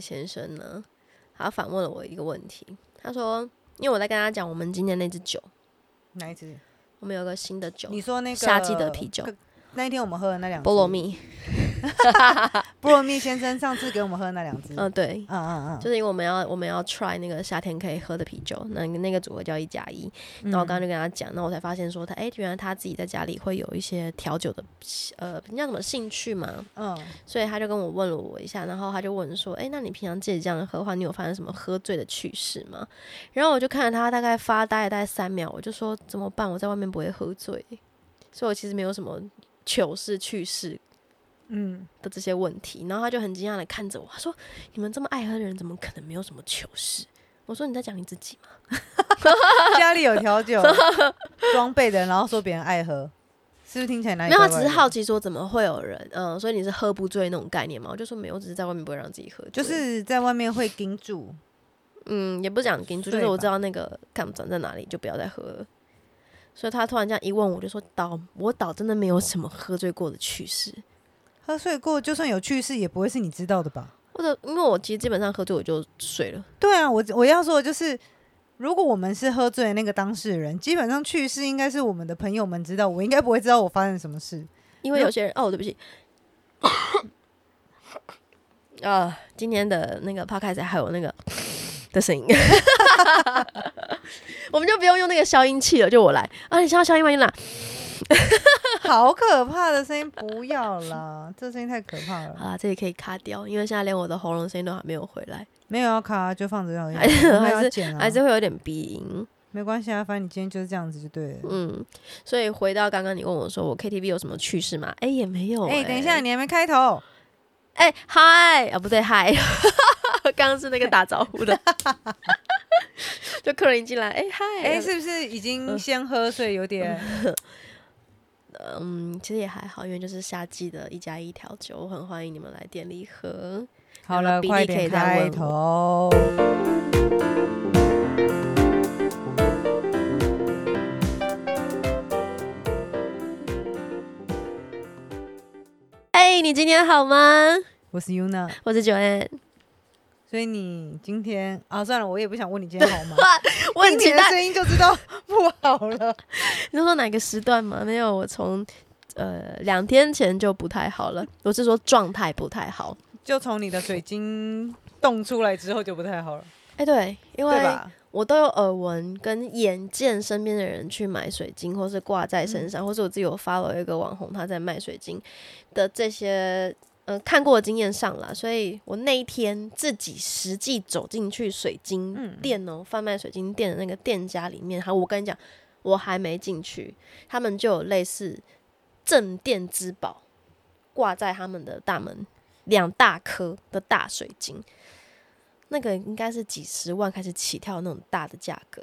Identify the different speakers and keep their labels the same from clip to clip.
Speaker 1: 先生呢，他反问了我一个问题，他说，因为我在跟他讲我们今天那支酒，
Speaker 2: 哪一支？
Speaker 1: 我们有个新的酒，
Speaker 2: 你说那个
Speaker 1: 夏季的啤酒，
Speaker 2: 那一天我们喝的那两
Speaker 1: 菠萝蜜。
Speaker 2: 菠萝蜜先生上次给我们喝那两支，
Speaker 1: 嗯，对，
Speaker 2: 嗯嗯嗯，
Speaker 1: 就是因为我们要我们要 try 那个夏天可以喝的啤酒，那那个组合叫一加一。然后我刚刚就跟他讲，那我才发现说他，哎，原来他自己在家里会有一些调酒的，呃，叫什么兴趣嘛，嗯，所以他就跟我问了我一下，然后他就问说，哎，那你平常自己这样喝的话，你有发生什么喝醉的趣事吗？然后我就看着他大概发呆大概三秒，我就说怎么办？我在外面不会喝醉，所以我其实没有什么糗事趣事。嗯的这些问题，然后他就很惊讶的看着我，他说：“你们这么爱喝的人，怎么可能没有什么糗事？”我说：“你在讲你自己吗？
Speaker 2: 家里有调酒装备的，然后说别人爱喝，是不是听起来哪里？
Speaker 1: 没有，只是好奇说怎么会有人，嗯，所以你是喝不醉那种概念吗？我就说没有，只是在外面不会让自己喝，
Speaker 2: 就是在外面会盯住，
Speaker 1: 嗯，也不讲盯住，就是我知道那个杠长在哪里，就不要再喝了。所以他突然这样一问，我就说：倒，我倒真的没有什么喝醉过的趣事。”
Speaker 2: 喝醉过，就算有趣事，也不会是你知道的吧？
Speaker 1: 或者，因为我其实基本上喝醉我就睡了。
Speaker 2: 对啊，我我要说的就是，如果我们是喝醉的那个当事人，基本上去世应该是我们的朋友们知道，我应该不会知道我发生什么事。
Speaker 1: 因为有些人，哦，对不起，啊，今天的那个 podcast 还有那个的声音，我们就不用用那个消音器了，就我来啊，你想要消音吗？你哪？
Speaker 2: 好可怕的声音，不要啦！这声音太可怕了。
Speaker 1: 好啦，这里可以卡掉，因为现在连我的喉咙声音都还没有回来。
Speaker 2: 没有要卡，就放着要
Speaker 1: 还是还是会有点鼻音。
Speaker 2: 没关系啊，反正你今天就是这样子就对了。
Speaker 1: 嗯，所以回到刚刚你问我说我 KTV 有什么趣事吗？哎，也没有。
Speaker 2: 哎，等一下，你还没开头。
Speaker 1: 哎，嗨啊，不对，嗨，刚刚是那个打招呼的。就客人一进来，哎，嗨，
Speaker 2: 哎，是不是已经先喝，所以有点。
Speaker 1: 嗯，其实也还好，因为就是夏季的一加一调酒，我很欢迎你们来店里喝。
Speaker 2: 好了，快点开头。
Speaker 1: 哎，你今天好吗？
Speaker 2: 我是 Yuna，
Speaker 1: 我是 Joanne。
Speaker 2: 所以你今天啊，算了，我也不想问你今天好吗？
Speaker 1: 问
Speaker 2: 你的声音就知道 不好了。
Speaker 1: 你说哪个时段吗？没有，我从呃两天前就不太好了。我是说状态不太好，
Speaker 2: 就从你的水晶动出来之后就不太好了。
Speaker 1: 哎，对，因为我都有耳闻跟眼见身边的人去买水晶，或是挂在身上，或是我自己有发了一个网红他在卖水晶的这些。呃，看过的经验上了，所以我那一天自己实际走进去水晶店哦，贩卖水晶店的那个店家里面，还我跟你讲，我还没进去，他们就有类似镇店之宝挂在他们的大门，两大颗的大水晶，那个应该是几十万开始起跳那种大的价格。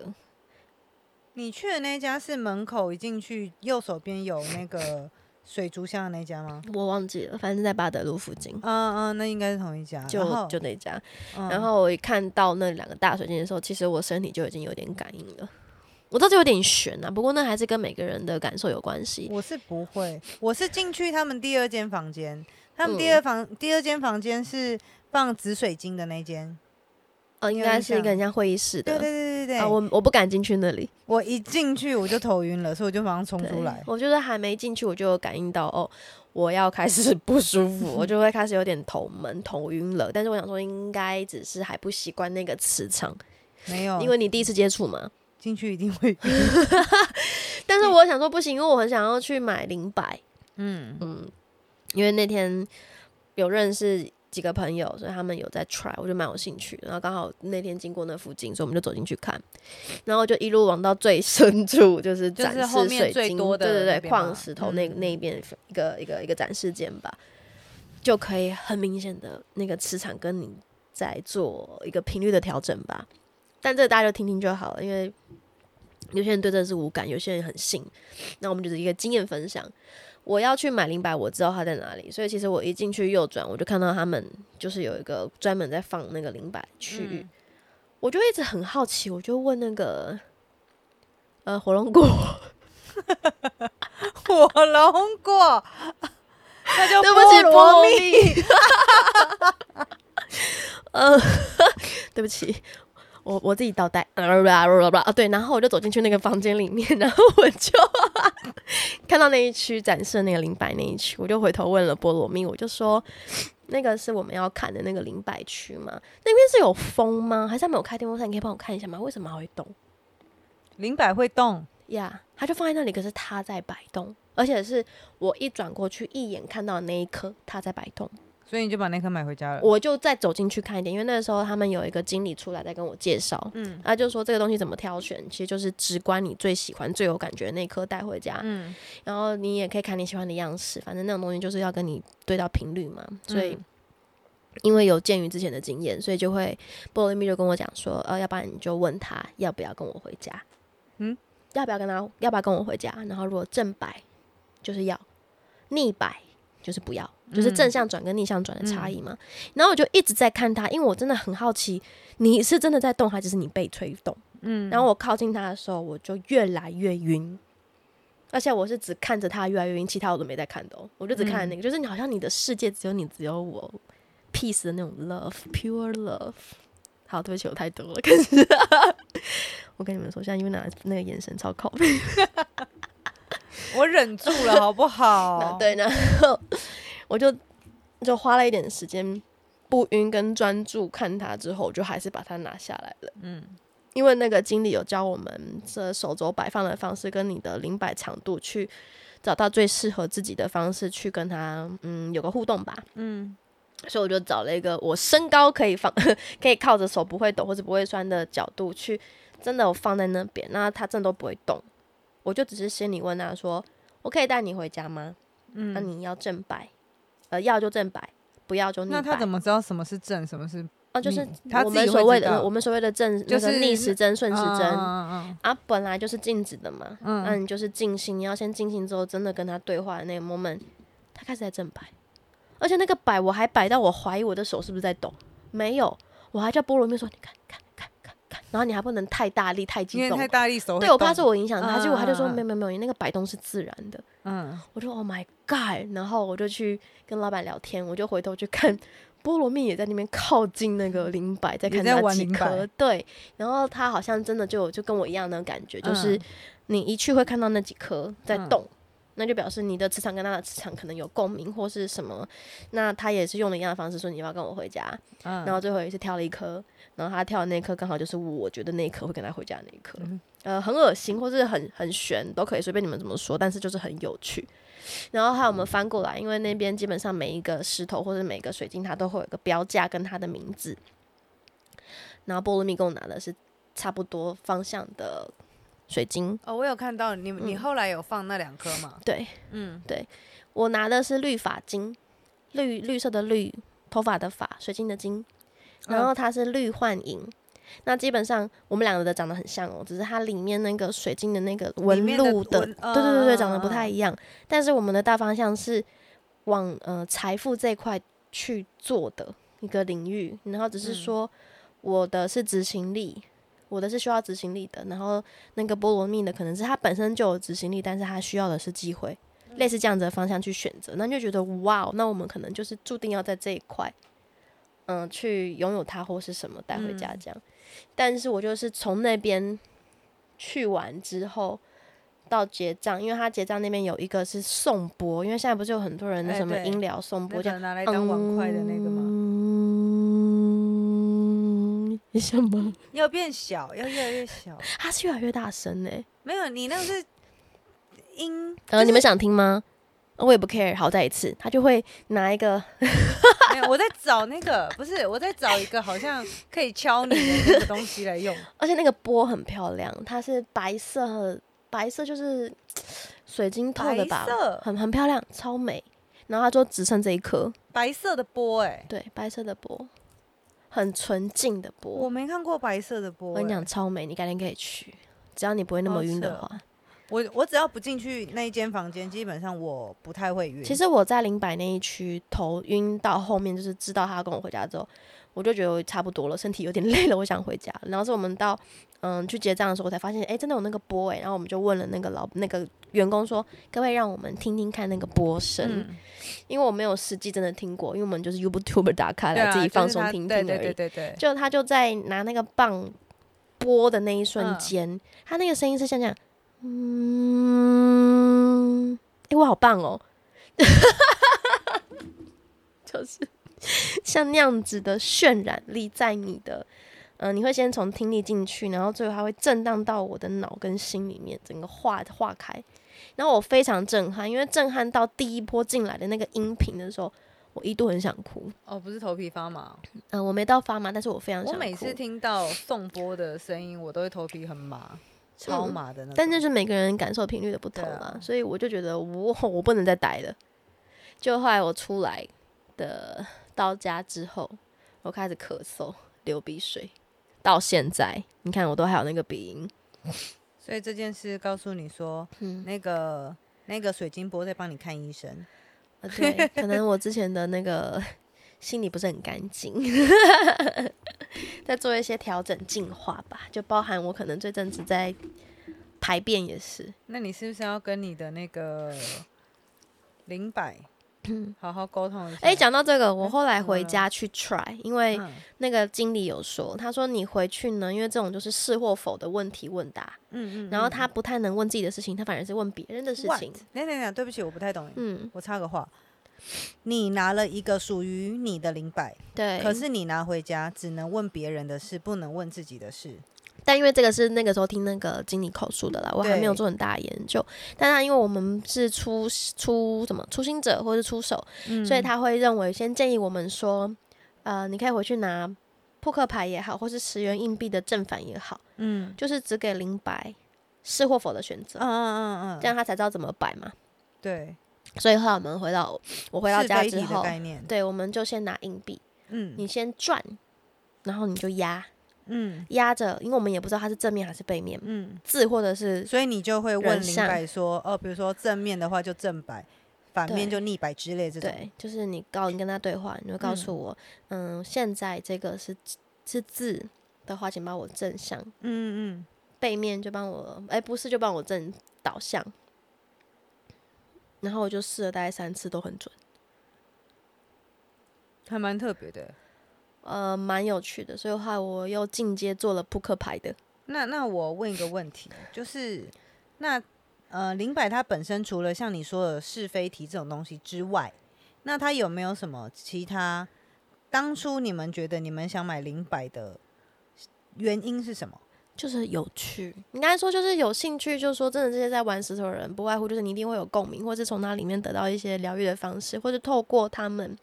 Speaker 2: 你去的那家是门口一进去右手边有那个。水族箱的那家吗？
Speaker 1: 我忘记了，反正在巴德路附近。
Speaker 2: 嗯嗯，那应该是同一家。
Speaker 1: 就就那家。然后我一看到那两个大水晶的时候，其实我身体就已经有点感应了。我倒是有点悬啊，不过那还是跟每个人的感受有关系。
Speaker 2: 我是不会，我是进去他们第二间房间，他们第二房第二间房间是放紫水晶的那间。
Speaker 1: 哦，应该是一个很像会议室的。
Speaker 2: 对对对对对。
Speaker 1: 啊，我我不敢进去那里。
Speaker 2: 我一进去我就头晕了，所以我就马上冲出来。
Speaker 1: 我就是还没进去，我就感应到哦，我要开始 不舒服，我就会开始有点头闷、头晕了。但是我想说，应该只是还不习惯那个磁场。
Speaker 2: 没有，
Speaker 1: 因为你第一次接触嘛，
Speaker 2: 进去一定会。
Speaker 1: 但是我想说不行，因为我很想要去买零百。嗯嗯，因为那天有认识。几个朋友，所以他们有在 try，我就蛮有兴趣。然后刚好那天经过那附近，所以我们就走进去看。然后就一路往到最深处，就是展示水晶，对对对，矿石头那那一边一个一个一个展示间吧，就可以很明显的那个磁场跟你在做一个频率的调整吧。但这大家就听听就好了，因为有些人对这是无感，有些人很信。那我们就是一个经验分享。我要去买零百，我知道它在哪里，所以其实我一进去右转，我就看到他们就是有一个专门在放那个零百区域，我就一直很好奇，我就问那个呃火龙果，
Speaker 2: 火龙果，那就
Speaker 1: 对不起菠萝蜜，呃，对不起。我我自己倒带，啊对，然后我就走进去那个房间里面，然后我就 看到那一区展示那个灵摆那一区，我就回头问了菠萝蜜，我就说那个是我们要看的那个灵摆区吗？那边是有风吗？还是没有开电风扇？你可以帮我看一下吗？为什么还会动？
Speaker 2: 灵摆会动
Speaker 1: 呀，它就放在那里，可是它在摆动，而且是我一转过去一眼看到的那一刻，它在摆动。
Speaker 2: 所以你就把那颗买回家了。
Speaker 1: 我就再走进去看一点，因为那个时候他们有一个经理出来在跟我介绍，嗯，他就说这个东西怎么挑选，其实就是直观你最喜欢、最有感觉那颗带回家，嗯，然后你也可以看你喜欢的样式，反正那种东西就是要跟你对到频率嘛。所以因为有鉴于之前的经验，所以就会波罗蜜就跟我讲说，呃，要不然你就问他要不要跟我回家，嗯，要不要跟他要不要跟我回家？然后如果正摆就是要，逆摆就是不要。就是正向转跟逆向转的差异嘛，然后我就一直在看他，因为我真的很好奇，你是真的在动，还是你被推动？嗯，然后我靠近他的时候，我就越来越晕，而且我是只看着他越来越晕，其他我都没在看的，我就只看那个，就是你好像你的世界只有你，只有我，peace 的那种 love，pure love。好，对不起，我太多了，可是我跟你们说，现在因为那那个眼神超靠背，
Speaker 2: 我忍住了，好不好？
Speaker 1: 对，然后。我就就花了一点时间不晕跟专注看它之后，就还是把它拿下来了。嗯，因为那个经理有教我们这手肘摆放的方式跟你的零摆长度，去找到最适合自己的方式去跟它嗯有个互动吧。嗯，所以我就找了一个我身高可以放 可以靠着手不会抖或者不会酸的角度去，真的我放在那边，那它真的都不会动。我就只是心里问他说：“我可以带你回家吗？”嗯，那你要正摆。呃，要就正摆，不要就逆
Speaker 2: 摆。那他怎么知道什么是正，什么是？
Speaker 1: 哦，就是我们所谓的我们所谓的正，就是逆时针、顺时针啊，本来就是静止的嘛。嗯，那你就是静心，你要先静心之后，真的跟他对话的那个 moment，他开始在正摆，而且那个摆我还摆到我怀疑我的手是不是在抖，没有，我还叫菠萝蜜说，你看看。然后你还不能太大力、太激动，
Speaker 2: 太大力手
Speaker 1: 对我怕是我影响他，结果他就说没有没有没有，你那个摆动是自然的。嗯，我说 Oh my God！然后我就去跟老板聊天，我就回头去看菠萝蜜也在那边靠近那个灵摆，在看他几颗。对，然后他好像真的就就跟我一样的感觉，就是你一去会看到那几颗在动。那就表示你的磁场跟他的磁场可能有共鸣或是什么，那他也是用了一样的方式说你要跟我回家，嗯然后最后也是挑了一颗，然后他跳的那颗刚好就是我觉得那一颗会跟他回家那一颗，呃，很恶心或是很很悬都可以随便你们怎么说，但是就是很有趣。然后还有我们翻过来，因为那边基本上每一个石头或者每个水晶它都会有一个标价跟它的名字，然后波罗蜜给我拿的是差不多方向的。水晶
Speaker 2: 哦，我有看到你，你后来有放那两颗吗？
Speaker 1: 对，嗯，对，我拿的是绿发晶，绿绿色的绿，头发的发，水晶的晶，然后它是绿幻银。那基本上我们两个的长得很像哦，只是它里面那个水晶的那个纹路的，对对对对，长得不太一样。但是我们的大方向是往呃财富这一块去做的一个领域，然后只是说我的是执行力。我的是需要执行力的，然后那个菠萝蜜的可能是它本身就有执行力，但是它需要的是机会，类似这样子的方向去选择，那就觉得哇，那我们可能就是注定要在这一块，嗯，去拥有它或是什么带回家这样。但是我就是从那边去完之后到结账，因为他结账那边有一个是送钵，因为现在不是有很多人什么音疗送钵，
Speaker 2: 就拿来当碗筷的那个吗？
Speaker 1: 你想吗？
Speaker 2: 要变小，要越来越小。
Speaker 1: 它是越来越大声呢。
Speaker 2: 没有，你那个是音。
Speaker 1: 呃，你们想听吗？我也不 care。好，再一次，他就会拿一个。
Speaker 2: 没有，我在找那个，不是，我在找一个好像可以敲你的那个东西来用。
Speaker 1: 而且那个波很漂亮，它是白色，白色就是水晶透的吧？很很漂亮，超美。然后他说只剩这一颗
Speaker 2: 白色的波，哎，
Speaker 1: 对，白色的波。很纯净的波，
Speaker 2: 我没看过白色的波。
Speaker 1: 我跟你讲超美，你改天可以去，只要你不会那么晕的话。
Speaker 2: 我我只要不进去那一间房间，基本上我不太会晕。
Speaker 1: 其实我在零百那一区头晕到后面，就是知道他要跟我回家之后，我就觉得我差不多了，身体有点 累了，我想回家。然后是我们到嗯去结账的时候，我才发现，哎，真的有那个波哎。然后我们就问了那个老那个员工说，可不可以让我们听听看那个波声？因为我没有实际真的听过，因为我们就是 YouTube 打开来自己放松听听而已。
Speaker 2: 对对对对
Speaker 1: 就他就在拿那个棒拨的那一瞬间，他那个声音是像这样。嗯，哎，我好棒哦！就是像那样子的渲染力，在你的，嗯，你会先从听力进去，然后最后它会震荡到我的脑跟心里面，整个化化开。然后我非常震撼，因为震撼到第一波进来的那个音频的时候，我一度很想哭。
Speaker 2: 哦，不是头皮发麻？
Speaker 1: 嗯，我没到发麻，但是我非常想
Speaker 2: 我每次听到送波的声音，我都会头皮很麻。超麻的，
Speaker 1: 但就是每个人感受频率的不同嘛，所以我就觉得我 我不能再待了。就后来我出来的到家之后，我开始咳嗽、流鼻水，到现在你看我都还有那个鼻音。
Speaker 2: 所以这件事告诉你说，那个那个水晶波在帮你看医生。
Speaker 1: 对，可能我之前的那个心里不是很干净。在做一些调整进化吧，就包含我可能这阵子在排便也是。
Speaker 2: 那你是不是要跟你的那个零百 好好沟通一下？
Speaker 1: 哎，讲到这个，我后来回家去 try，因为那个经理有说，他说你回去呢，因为这种就是是或否的问题问答，嗯嗯，然后他不太能问自己的事情，他反而是问别人的事情。
Speaker 2: 等等等，对不起，我不太懂。嗯，我插个话。你拿了一个属于你的零百，
Speaker 1: 对，
Speaker 2: 可是你拿回家只能问别人的事，不能问自己的事。
Speaker 1: 但因为这个是那个时候听那个经理口述的啦，我还没有做很大研究。但他因为我们是初初什么初心者或是出手，所以他会认为先建议我们说，呃，你可以回去拿扑克牌也好，或是十元硬币的正反也好，嗯，就是只给零百是或否的选择，嗯嗯嗯嗯，这样他才知道怎么摆嘛。
Speaker 2: 对。
Speaker 1: 所以后来我们回到我回到家之后，对，我们就先拿硬币，嗯，你先转，然后你就压，嗯，压着，因为我们也不知道它是正面还是背面，嗯，字或者是，
Speaker 2: 所以你就会问林白说，哦，比如说正面的话就正白，反面就逆白之类这种，
Speaker 1: 对，就是你告你跟他对话，你就告诉我，嗯，现在这个是是字的话，请帮我正向，嗯嗯，背面就帮我，哎，不是就帮我正导向。然后我就试了大概三次，都很准，
Speaker 2: 还蛮特别的，
Speaker 1: 呃，蛮有趣的。所以话我又进阶做了扑克牌的。
Speaker 2: 那那我问一个问题，就是那呃，零百它本身除了像你说的是非题这种东西之外，那它有没有什么其他？当初你们觉得你们想买零百的原因是什么？
Speaker 1: 就是有趣，应该说就是有兴趣，就是说真的，这些在玩石头的人，不外乎就是你一定会有共鸣，或是从那里面得到一些疗愈的方式，或者透过他们，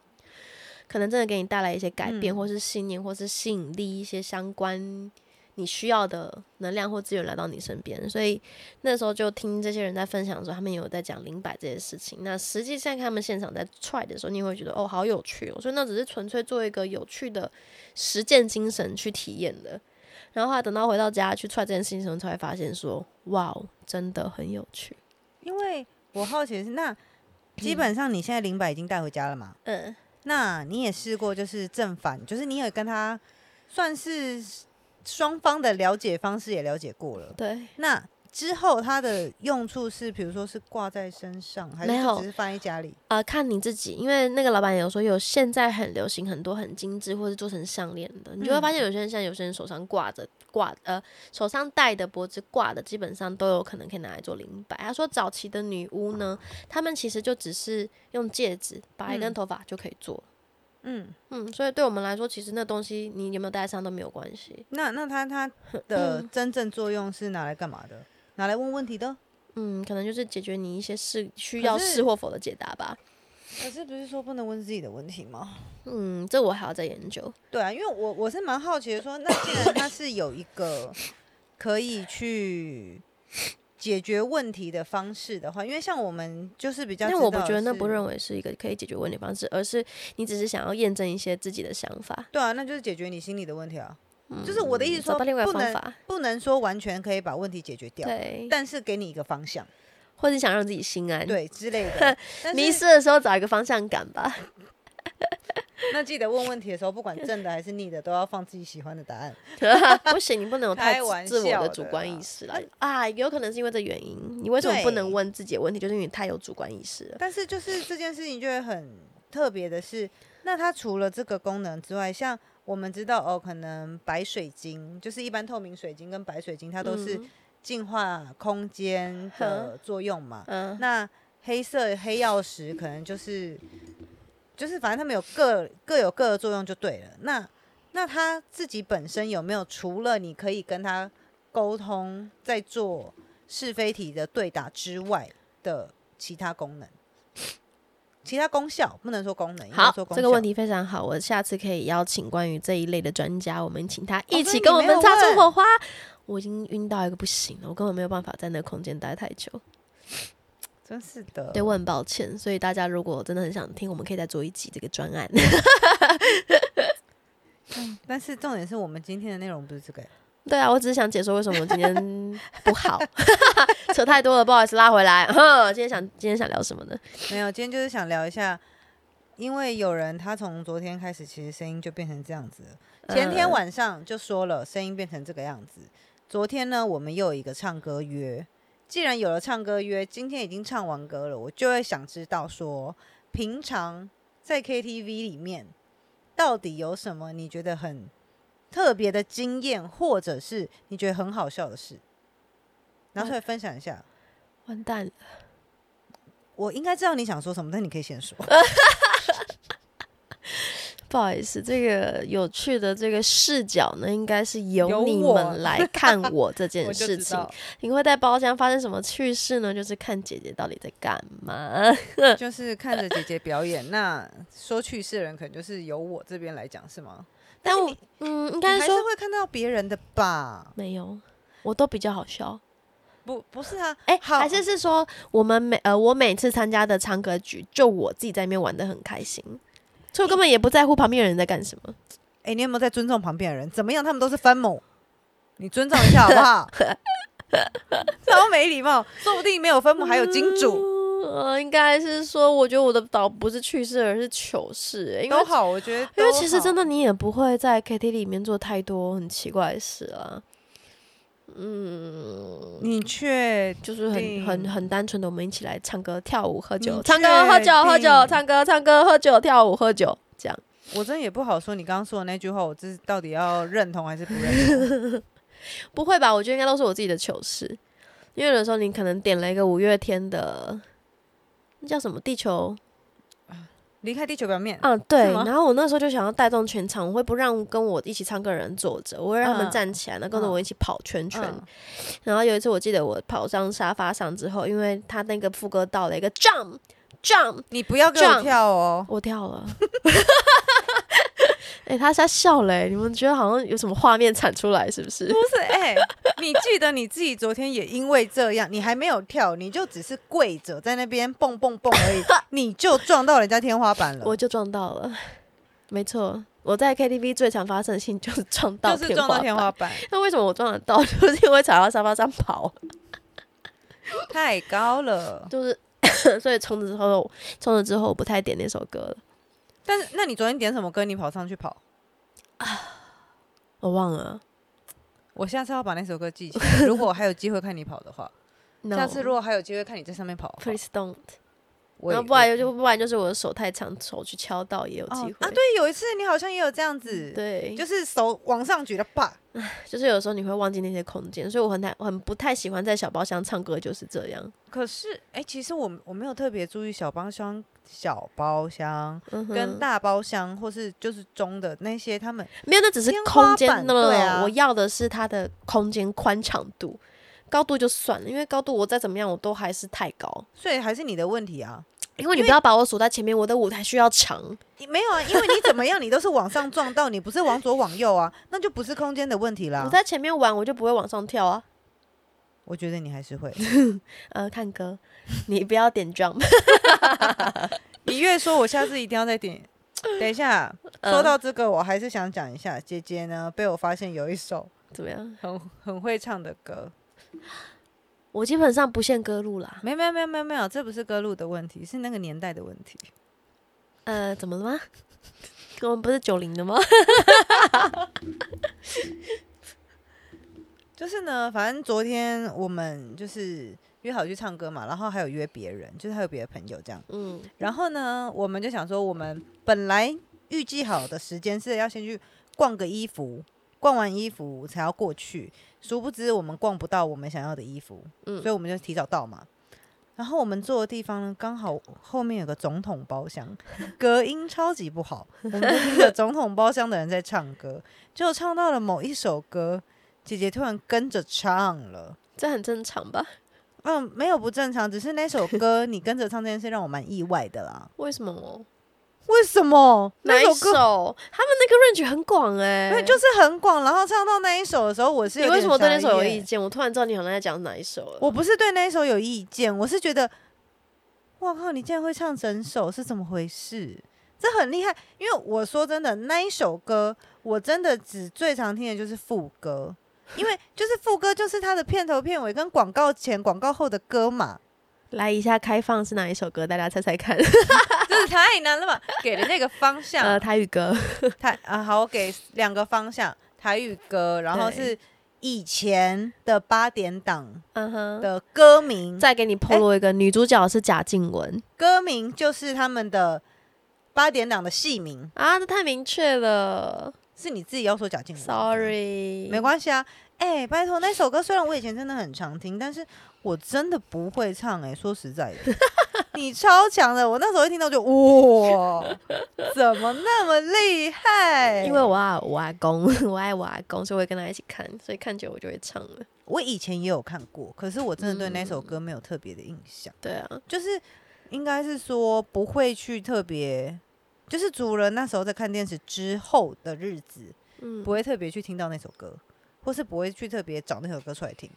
Speaker 1: 可能真的给你带来一些改变，或是信念，或是吸引力，一些相关你需要的能量或资源来到你身边。所以那时候就听这些人在分享的时候，他们有在讲灵摆这些事情。那实际上他们现场在踹的时候，你会觉得哦，好有趣哦。所以那只是纯粹做一个有趣的实践精神去体验的。然后他等到回到家去踹这件事情的时候，才会发现说：“哇，真的很有趣。”
Speaker 2: 因为我好奇的是，那 基本上你现在零百已经带回家了嘛？嗯。那你也试过，就是正反，就是你也跟他算是双方的了解方式也了解过了。
Speaker 1: 对。
Speaker 2: 那。之后它的用处是，比如说是挂在身上，还是只是放在家里？
Speaker 1: 呃，看你自己，因为那个老板有说有现在很流行很多很精致，或是做成项链的，你就会发现有些人现在有些人手上挂着挂呃手上戴的脖子挂的，基本上都有可能可以拿来做灵摆。他说早期的女巫呢，他们其实就只是用戒指把一根头发就可以做。嗯嗯，所以对我们来说，其实那东西你有没有戴上都没有关系。
Speaker 2: 那那它它的真正作用是拿来干嘛的？拿来问问题的，
Speaker 1: 嗯，可能就是解决你一些事需要是或否的解答吧。
Speaker 2: 可是不是说不能问自己的问题吗？
Speaker 1: 嗯，这我还要再研究。
Speaker 2: 对啊，因为我我是蛮好奇的，说那既然它是有一个可以去解决问题的方式的话，因为像我们就是比较，
Speaker 1: 但我不觉得那不认为是一个可以解决问题方式，而是你只是想要验证一些自己的想法。
Speaker 2: 对啊，那就是解决你心里的问题啊。就是我的意思说，不能，不能说完全可以把问题解决掉，
Speaker 1: 对，
Speaker 2: 但是给你一个方向，
Speaker 1: 或者想让自己心安，，
Speaker 2: 对之类的。
Speaker 1: 迷失的时候找一个方向感吧。
Speaker 2: 那记得问问题的时候，不管正的还是逆的，都要放自己喜欢的答案。
Speaker 1: 不行，你不能有太
Speaker 2: 玩
Speaker 1: 自我的主观意识了。啊，有可能是因为这原因，你为什么不能问自己的问题？就是因为你太有主观意识了。
Speaker 2: 但是就是这件事情就会很特别的是，那它除了这个功能之外，像我们知道哦，可能白水晶就是一般透明水晶跟白水晶，它都是
Speaker 1: 嗯
Speaker 2: 净化空间的作用嘛。
Speaker 1: 嗯，
Speaker 2: 那黑色黑曜石可能就是就是反正他们有各各有各的作用就对了。那那它自己本身有没有除了你可以跟它沟通，在做是非题的对答之外的其他功能？其他功效不能说功能，
Speaker 1: 好
Speaker 2: 说，功
Speaker 1: 这个问题非常好，我下次可以邀请关于这一类的专家，我们请他一起跟我们擦出火花。我已经晕到一个不行了，我根本没有办法在那个空间待太久。
Speaker 2: 真是的。
Speaker 1: 对我很抱歉，所以大家如果真的很想听，我们可以再做一集这个专案。
Speaker 2: 但是重点是我们今天的内容不是这个欸，
Speaker 1: 对啊，我只是想解说为什么我今天不好，扯太多了，不好意思，拉回来。哼，今天想今天想聊什么呢？
Speaker 2: 没有，今天就是想聊一下，因为有人他从昨天开始，其实声音就变成这样子了。前天
Speaker 1: 呃
Speaker 2: 晚上就说了，声音变成这个样子。昨天呢，我们又有一个唱歌约。既然有了唱歌约，今天已经唱完歌了，我就会想知道说，平常在 KTV 里面到底有什么你觉得很特别的经验，或者是你觉得很好笑的事，拿出来分享一下。
Speaker 1: 完蛋了，
Speaker 2: 我应该知道你想说什么，但你可以先说。
Speaker 1: 不好意思，这个有趣的这个视角呢，应该是由你们来看我这 件事情。你会在包厢发生什么趣事呢？就是看姐姐到底在干嘛。
Speaker 2: 就是看着姐姐表演。那说趣事的人可能就是由我这边来讲，是吗？
Speaker 1: 但我嗯，应该说
Speaker 2: 还是会看到别人的吧？
Speaker 1: 没有，我都比较好笑。
Speaker 2: 不，不是啊，
Speaker 1: 哎、
Speaker 2: 好
Speaker 1: 还是是说我们每呃，我每次参加的唱歌局，就我自己在那边玩的很开心，所以我根本也不在乎旁边的人在干什么。
Speaker 2: 哎、你有没有在尊重旁边的人？怎么样？他们都是分母，你尊重一下好不好？超没礼貌，说不定没有分母还有金主，
Speaker 1: 呃，应该是说，我觉得我的岛不是趣事，而是糗事、因为
Speaker 2: 都好，我觉得
Speaker 1: 因为其实真
Speaker 2: 的
Speaker 1: 的你也不会在 KT 里面做太多很奇怪的事啊。嗯，
Speaker 2: 你却
Speaker 1: 就是很很很单纯的，我们一起来唱歌、跳舞、喝酒，唱歌、喝酒、喝酒，唱歌、唱歌、喝酒、跳舞、喝酒，这样。
Speaker 2: 我真的也不好说。你刚刚说的那句话，我这到底要认同还是不认同？
Speaker 1: 不会吧？我觉得应该都是我自己的糗事，因为有的时候你可能点了一个五月天的，那叫什么地球
Speaker 2: 离开地球表面，
Speaker 1: 嗯，对。然后我那时候就想要带动全场，我会不让跟我一起唱歌的人坐着，我会让他们
Speaker 2: 嗯
Speaker 1: 站起来，然后跟着我一起跑圈圈。
Speaker 2: 嗯
Speaker 1: 然后有一次我记得我跑上沙发上之后，因为他那个副歌到了一个 jump jump，
Speaker 2: 你不要跟我跳哦。
Speaker 1: 我跳了。哎、他在笑嘞、你们觉得好像有什么画面产出来是不是？
Speaker 2: 不是，哎、你记得你自己昨天也因为这样，你还没有跳，你就只是跪着在那边蹦蹦蹦而已，你就撞到人家天花板了。
Speaker 1: 我就撞到了，没错，我在 KTV 最常发生的事情就是 撞到
Speaker 2: 就是撞到天花
Speaker 1: 板。
Speaker 2: 板，
Speaker 1: 那为什么我撞得到？就是因为踩到沙发上跑，
Speaker 2: 太高了。
Speaker 1: 就是 所以从此之后，从此之后我不太点那首歌了，
Speaker 2: 但是，那你昨天点什么歌？你跑上去跑啊？
Speaker 1: 我忘了。
Speaker 2: 我下次要把那首歌记起来。如果我还有机会看你跑的话
Speaker 1: No,
Speaker 2: 下次如果还有机会看你在上面跑
Speaker 1: ，please don't。
Speaker 2: 我
Speaker 1: 然后不然就不然就是我的手太长，手去敲到也有机会。
Speaker 2: 哦啊，对，有一次你好像也有这样子，，
Speaker 1: 对，就
Speaker 2: 就是手往上举了，啪，
Speaker 1: 就是有时候你会忘记那些空间，所以我很太很不太喜欢在小包厢唱歌，就是这样。
Speaker 2: 可是，哎、其实我我没有特别注意小包厢、小包厢
Speaker 1: 嗯，
Speaker 2: 跟大包厢，或是就是中的那些，他们
Speaker 1: 没有，那只是空间
Speaker 2: 板
Speaker 1: 那么、
Speaker 2: 对啊
Speaker 1: 我要的是它的空间宽敞度，高度就算了，因为高度我再怎么样我都还是太高，
Speaker 2: 所以还是你的问题啊。
Speaker 1: 因为你不要把我锁在前面，我的舞台需要长。
Speaker 2: 你没有啊，因为你怎么样，你都是往上撞到，你不是往左往右啊，那就不是空间的问题啦
Speaker 1: 我。在前面玩，我就不会往上跳啊。
Speaker 2: 我觉得你还是会，
Speaker 1: 呃，看歌，你不要点 jump。
Speaker 2: 你越说，我下次一定要再点。等一下，说到这个，我还是想讲一下，姐姐呢被我发现有一首
Speaker 1: 怎么样？
Speaker 2: 很很会唱的歌。
Speaker 1: 我基本上不限歌路啦，
Speaker 2: 没没有没有没有没有，这不是歌路的问题，是那个年代的问题。
Speaker 1: 呃，怎么了吗？我们不是九零的吗？
Speaker 2: 就是呢，反正昨天我们就是约好去唱歌嘛，然后还有约别人，就是还有别的朋友这样。嗯，然后呢，我们就想说，我们本来预计好的时间是要先去逛个衣服，逛完衣服才要过去，殊不知我们逛不到我们想要的衣服，嗯，所以我们就提早到嘛。然后我们坐的地方呢，刚好后面有个总统包厢，隔音超级不好，我们就听着总统包厢的人在唱歌，就唱到了某一首歌。姐姐突然跟着唱了，
Speaker 1: 这很正常吧？
Speaker 2: 嗯，没有不正常，只是那首歌你跟着唱这件事让我蛮意外的啦。
Speaker 1: 为什么？
Speaker 2: 为什么？
Speaker 1: 哪一首？他们那个 range 很广哎，
Speaker 2: 对，就是很广。然后唱到那一首的时候，我是
Speaker 1: 你为什么对那首有意见？我突然知道你好像在讲哪一首了。
Speaker 2: 我不是对那一首有意见，我是觉得，哇靠，你竟然会唱整首，是怎么回事？这很厉害。因为我说真的，那一首歌我真的只最常听的就是副歌。因为就是副歌，就是它的片头、片尾跟广告前、广告后的歌嘛。
Speaker 1: 来一下开放是哪一首歌？大家猜猜看。
Speaker 2: 真是太难了吧？给了那个方向。
Speaker 1: 呃，台语歌。
Speaker 2: 台啊，好，我给两个方向，台语歌，然后是以前的八点档的歌名。
Speaker 1: 再给你透露一个，女主角是贾静雯，
Speaker 2: 歌名就是他们的八点档的戏名
Speaker 1: 啊，这太明确了。
Speaker 2: 是你自己要说贾静雯
Speaker 1: ，Sorry，
Speaker 2: 没关系啊。哎，拜托，那首歌虽然我以前真的很常听，但是我真的不会唱。哎，说实在的，你超强的。我那时候一听到就哇，怎么那么厉害？
Speaker 1: 因为我爱我阿公，我爱我阿公，所以我会跟他一起看，所以看久我就会唱了。
Speaker 2: 我以前也有看过，可是我真的对那首歌没有特别的印象。
Speaker 1: 对啊，
Speaker 2: 就是应该是说不会去特别。就是主人那时候在看电视之后的日子，嗯，不会特别去听到那首歌，或是不会去特别找那首歌出来听，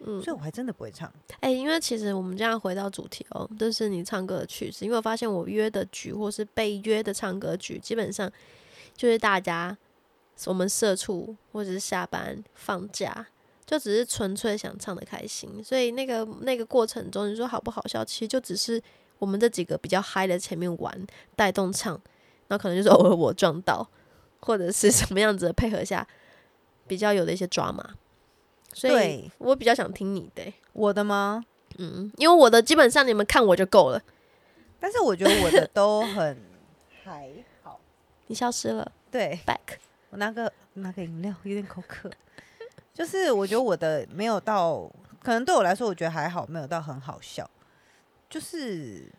Speaker 2: 嗯，所以我还真的不会唱。
Speaker 1: 哎，因为其实我们这样回到主题哦，就是你唱歌的趣事。因为我发现我约的局或是被约的唱歌局，基本上就是大家我们社畜或者是下班放假，就只是纯粹想唱的开心。所以那个那个过程中，你说好不好笑，其实就只是我们这几个比较嗨的前面玩带动唱。然后可能就是偶尔我撞到，或者是什么样子的配合下，比较有的一些抓马，所以我比较想听你的，
Speaker 2: 我的吗？
Speaker 1: 嗯，因为我的基本上你们看我就够了，
Speaker 2: 但是我觉得我的都很 还好。
Speaker 1: 你消失了，
Speaker 2: 对
Speaker 1: ，back，
Speaker 2: 我拿个拿个饮料，有点口渴。就是我觉得我的没有到，可能对我来说，我觉得还好，没有到很好笑，就是。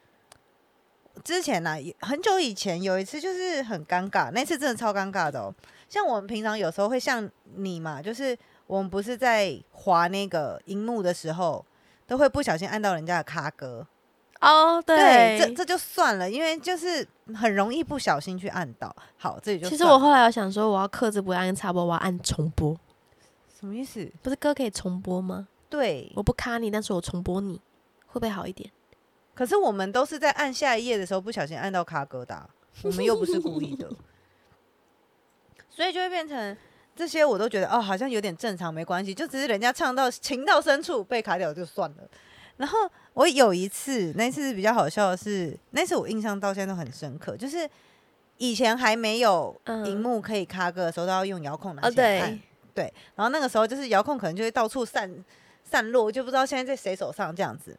Speaker 2: 之前呢，很久以前有一次就是很尴尬，那次真的超尴尬的哦。像我们平常有时候会像你嘛，就是我们不是在滑那个荧幕的时候，都会不小心按到人家的卡歌
Speaker 1: 哦。对，
Speaker 2: 这这就算了，因为就是很容易不小心去按到。好，这里就
Speaker 1: 其实我后来有想说，我要克制不按插播，我要按重播。
Speaker 2: 什么意思？
Speaker 1: 不是歌可以重播吗？
Speaker 2: 对，
Speaker 1: 我不卡你，但是我重播你会不会好一点？
Speaker 2: 可是我们都是在按下一页的时候不小心按到卡疙瘩，我们又不是故意的，所以就会变成这些，我都觉得哦，好像有点正常，没关系，就只是人家唱到情到深处被卡掉就算了。然后我有一次，那次比较好笑的是，那次我印象到现在都很深刻，就是以前还没有荧幕可以卡歌的时候，都要用遥控拿起来按，对，然后那个时候就是遥控可能就会到处散散落，就不知道现在在谁手上这样子。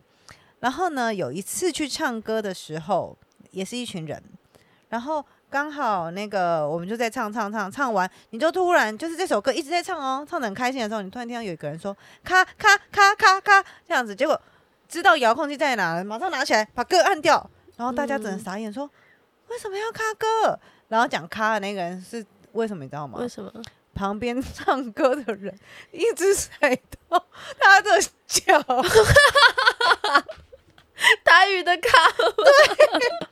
Speaker 2: 然后呢，有一次去唱歌的时候，也是一群人，然后刚好那个我们就在唱唱唱，唱完你就突然就是这首歌一直在唱哦，唱的很开心的时候，你突然听到有一个人说咔咔咔咔咔这样子，结果知道遥控器在哪了，马上拿起来把歌按掉，然后大家只能傻眼说为什么要咔歌？然后讲咔的那个人是为什么你知道吗？
Speaker 1: 为什么？
Speaker 2: 旁边唱歌的人一直踩到他的脚。
Speaker 1: 台语的卡，
Speaker 2: 对，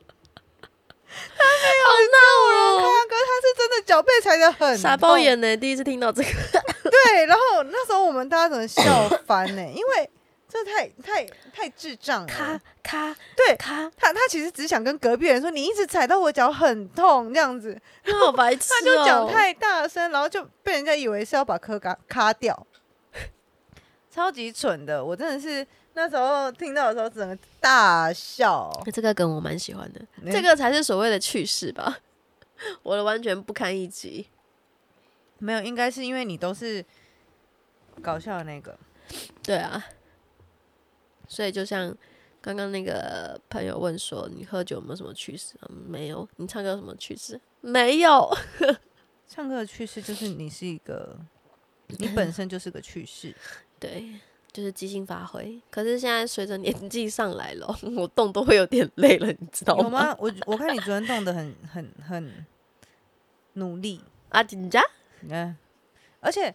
Speaker 2: 他没有闹人卡哥，他是真的脚背踩的很
Speaker 1: 傻爆眼呢。第一次听到这个，
Speaker 2: 对，然后那时候我们大家怎么笑翻呢？因为这太太太智障
Speaker 1: 咔
Speaker 2: 了。
Speaker 1: 咔
Speaker 2: 对
Speaker 1: 咔，
Speaker 2: 他他其实只想跟隔壁人说，你一直踩到我脚很痛这样子，
Speaker 1: 好白痴
Speaker 2: 他就讲
Speaker 1: 哦
Speaker 2: 太大声，然后就被人家以为是要把磕嘎咔掉，超级蠢的。我真的是那时候听到的时候，整个大笑。
Speaker 1: 这个梗我蛮喜欢的，
Speaker 2: 嗯
Speaker 1: 这个才是所谓的趣事吧。我的完全不堪一击。
Speaker 2: 没有，应该是因为你都是搞笑的那个。
Speaker 1: 对啊，所以就像刚刚那个朋友问说，你喝酒有没有什么趣事？嗯没有。你唱歌有什么趣事？没有。
Speaker 2: 唱歌的趣事就是你是一个，你本身就是个趣事。
Speaker 1: 对，就是即兴发挥。可是现在随着年纪上来了，我动都会有点累了，你知道
Speaker 2: 有吗？我我看你昨天动的很很很努力，
Speaker 1: 啊，紧张？
Speaker 2: 你 看，而且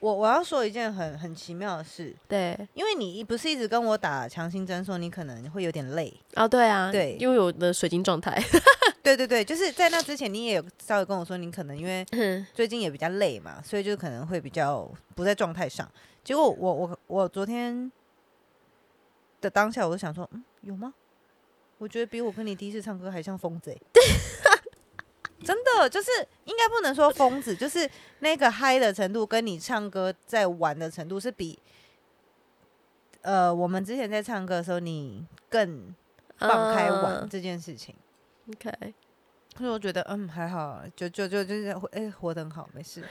Speaker 2: 我我要说一件很很奇妙的事，
Speaker 1: 对，
Speaker 2: 因为你不是一直跟我打强心针，说你可能会有点累。
Speaker 1: 哦，对啊，
Speaker 2: 对
Speaker 1: 因为我的水晶状态，
Speaker 2: 对对对，就是在那之前，你也有稍微跟我说，你可能因为
Speaker 1: 嗯
Speaker 2: 最近也比较累嘛，所以就可能会比较不在状态上。结果我我我昨天的当下，我就想说，嗯，有吗？我觉得比我跟你第一次唱歌还像疯子欸、真的就是应该不能说疯子，就是那个嗨的程度，跟你唱歌在玩的程度是比，呃，我们之前在唱歌的时候，你更放开玩
Speaker 1: 啊
Speaker 2: 这件事情。
Speaker 1: OK，
Speaker 2: 所以我觉得，嗯，还好啊，就就就就是，哎、活得很好，没事。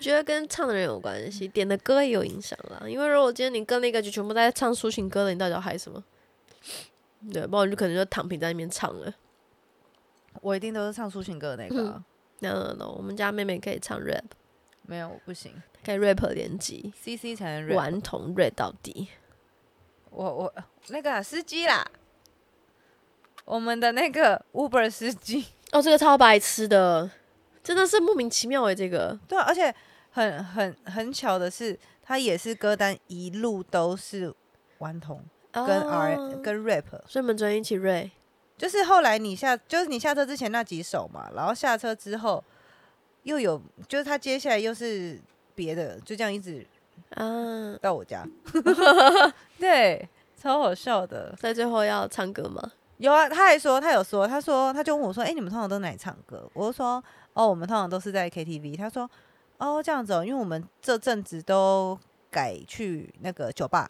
Speaker 1: 觉得跟唱的人有关系，点的歌也有影响啦。因为如果今天你跟那个就全部在唱抒情歌的，你到底要嗨什么？对，不然你就可能就躺平在那边唱了。
Speaker 2: 我一定都是唱抒情歌的那个、啊
Speaker 1: ，no no no，我们家妹妹可以唱 rap，
Speaker 2: 没有我不行。
Speaker 1: 可以 rap 连机
Speaker 2: ，，C C 才能 rap。
Speaker 1: 顽童 rap 到底。
Speaker 2: 我我那个啊、司机啦，我们的那个 Uber 司机，
Speaker 1: 哦，这个超白痴的，真的是莫名其妙诶、这个。
Speaker 2: 对啊、而且很很很巧的是，他也是歌单一路都是顽童跟 R、
Speaker 1: 哦
Speaker 2: 跟 rap，
Speaker 1: 所以我们昨天一起 rap。
Speaker 2: 就是后来你下就是你下车之前那几首嘛，然后下车之后又有，就是他接下来又是别的，就这样一直
Speaker 1: 嗯，
Speaker 2: 到我家，对，超好笑的。
Speaker 1: 在最后要唱歌吗？
Speaker 2: 有啊，他还说他有说，他说他就问我说，哎、你们通常都哪里唱歌？我就说，哦，我们通常都是在 KTV。他说，哦，这样子哦，因为我们这阵子都改去那个酒吧。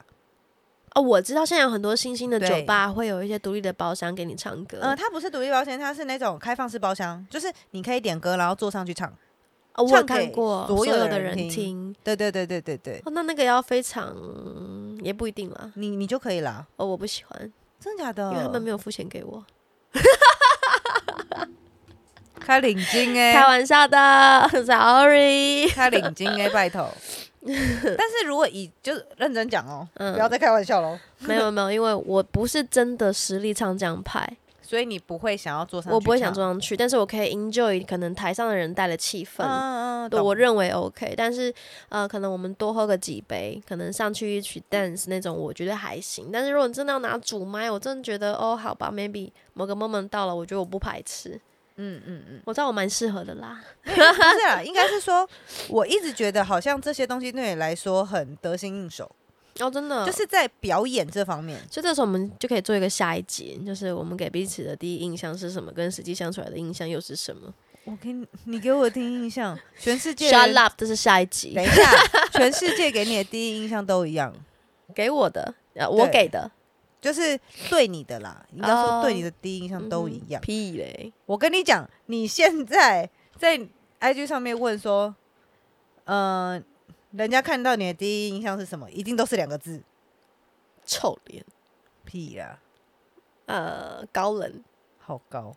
Speaker 1: 哦，我知道现在有很多新兴的酒吧会有一些独立的包厢给你唱歌。
Speaker 2: 嗯、它不是独立包厢，它是那种开放式包厢，就是你可以点歌，然后坐上去唱。
Speaker 1: 哦，我看过，
Speaker 2: 所有
Speaker 1: 有的人
Speaker 2: 听。对对对对对对，
Speaker 1: 哦，那那个要非常也不一定啦。
Speaker 2: 你你就可以啦。
Speaker 1: 哦，我不喜欢，
Speaker 2: 真的假的？
Speaker 1: 因为他们没有付钱给我。
Speaker 2: 开领巾哎、
Speaker 1: 开玩笑的，sorry。
Speaker 2: 开领巾哎、拜托。但是如果以就是认真讲哦，
Speaker 1: 嗯
Speaker 2: 不要再开玩笑喽。
Speaker 1: 没有没有，因为我不是真的实力唱这样派，
Speaker 2: 所以你不会想要坐上去，
Speaker 1: 我不会想坐上去，但是我可以 enjoy 可能台上的人带的气氛。
Speaker 2: 嗯嗯，
Speaker 1: 对，我认为 OK，但是呃，可能我们多喝个几杯，可能上去一起 dance 那种，我觉得还行。但是如果你真的要拿主麦，我真的觉得哦，好吧，maybe 某个 moment 到了，我觉得我不排斥，
Speaker 2: 嗯嗯嗯，
Speaker 1: 我知道我蛮适合的啦。
Speaker 2: 不是啦，应该是说，我一直觉得好像这些东西对你来说很得心应手，
Speaker 1: 哦，真的，
Speaker 2: 就是在表演这方面。
Speaker 1: 所以这时候我们就可以做一个下一集，就是我们给彼此的第一印象是什么，跟实际相处来的印象又是什么。
Speaker 2: 我给你，你给我的第一印象，全世界
Speaker 1: Shut
Speaker 2: 人
Speaker 1: up，这是下一集。
Speaker 2: 等一下，全世界给你的第一印象都一样，
Speaker 1: 给我的，呃，我给的，
Speaker 2: 就是对你的啦，应该说对
Speaker 1: 哦
Speaker 2: 你的第一印象都一样。
Speaker 1: 屁嘞，
Speaker 2: 我跟你讲，你现在在 IG 上面问说，嗯、人家看到你的第一印象是什么？一定都是两个字，
Speaker 1: 臭脸，
Speaker 2: 屁啦，
Speaker 1: 呃，高冷。
Speaker 2: 好高。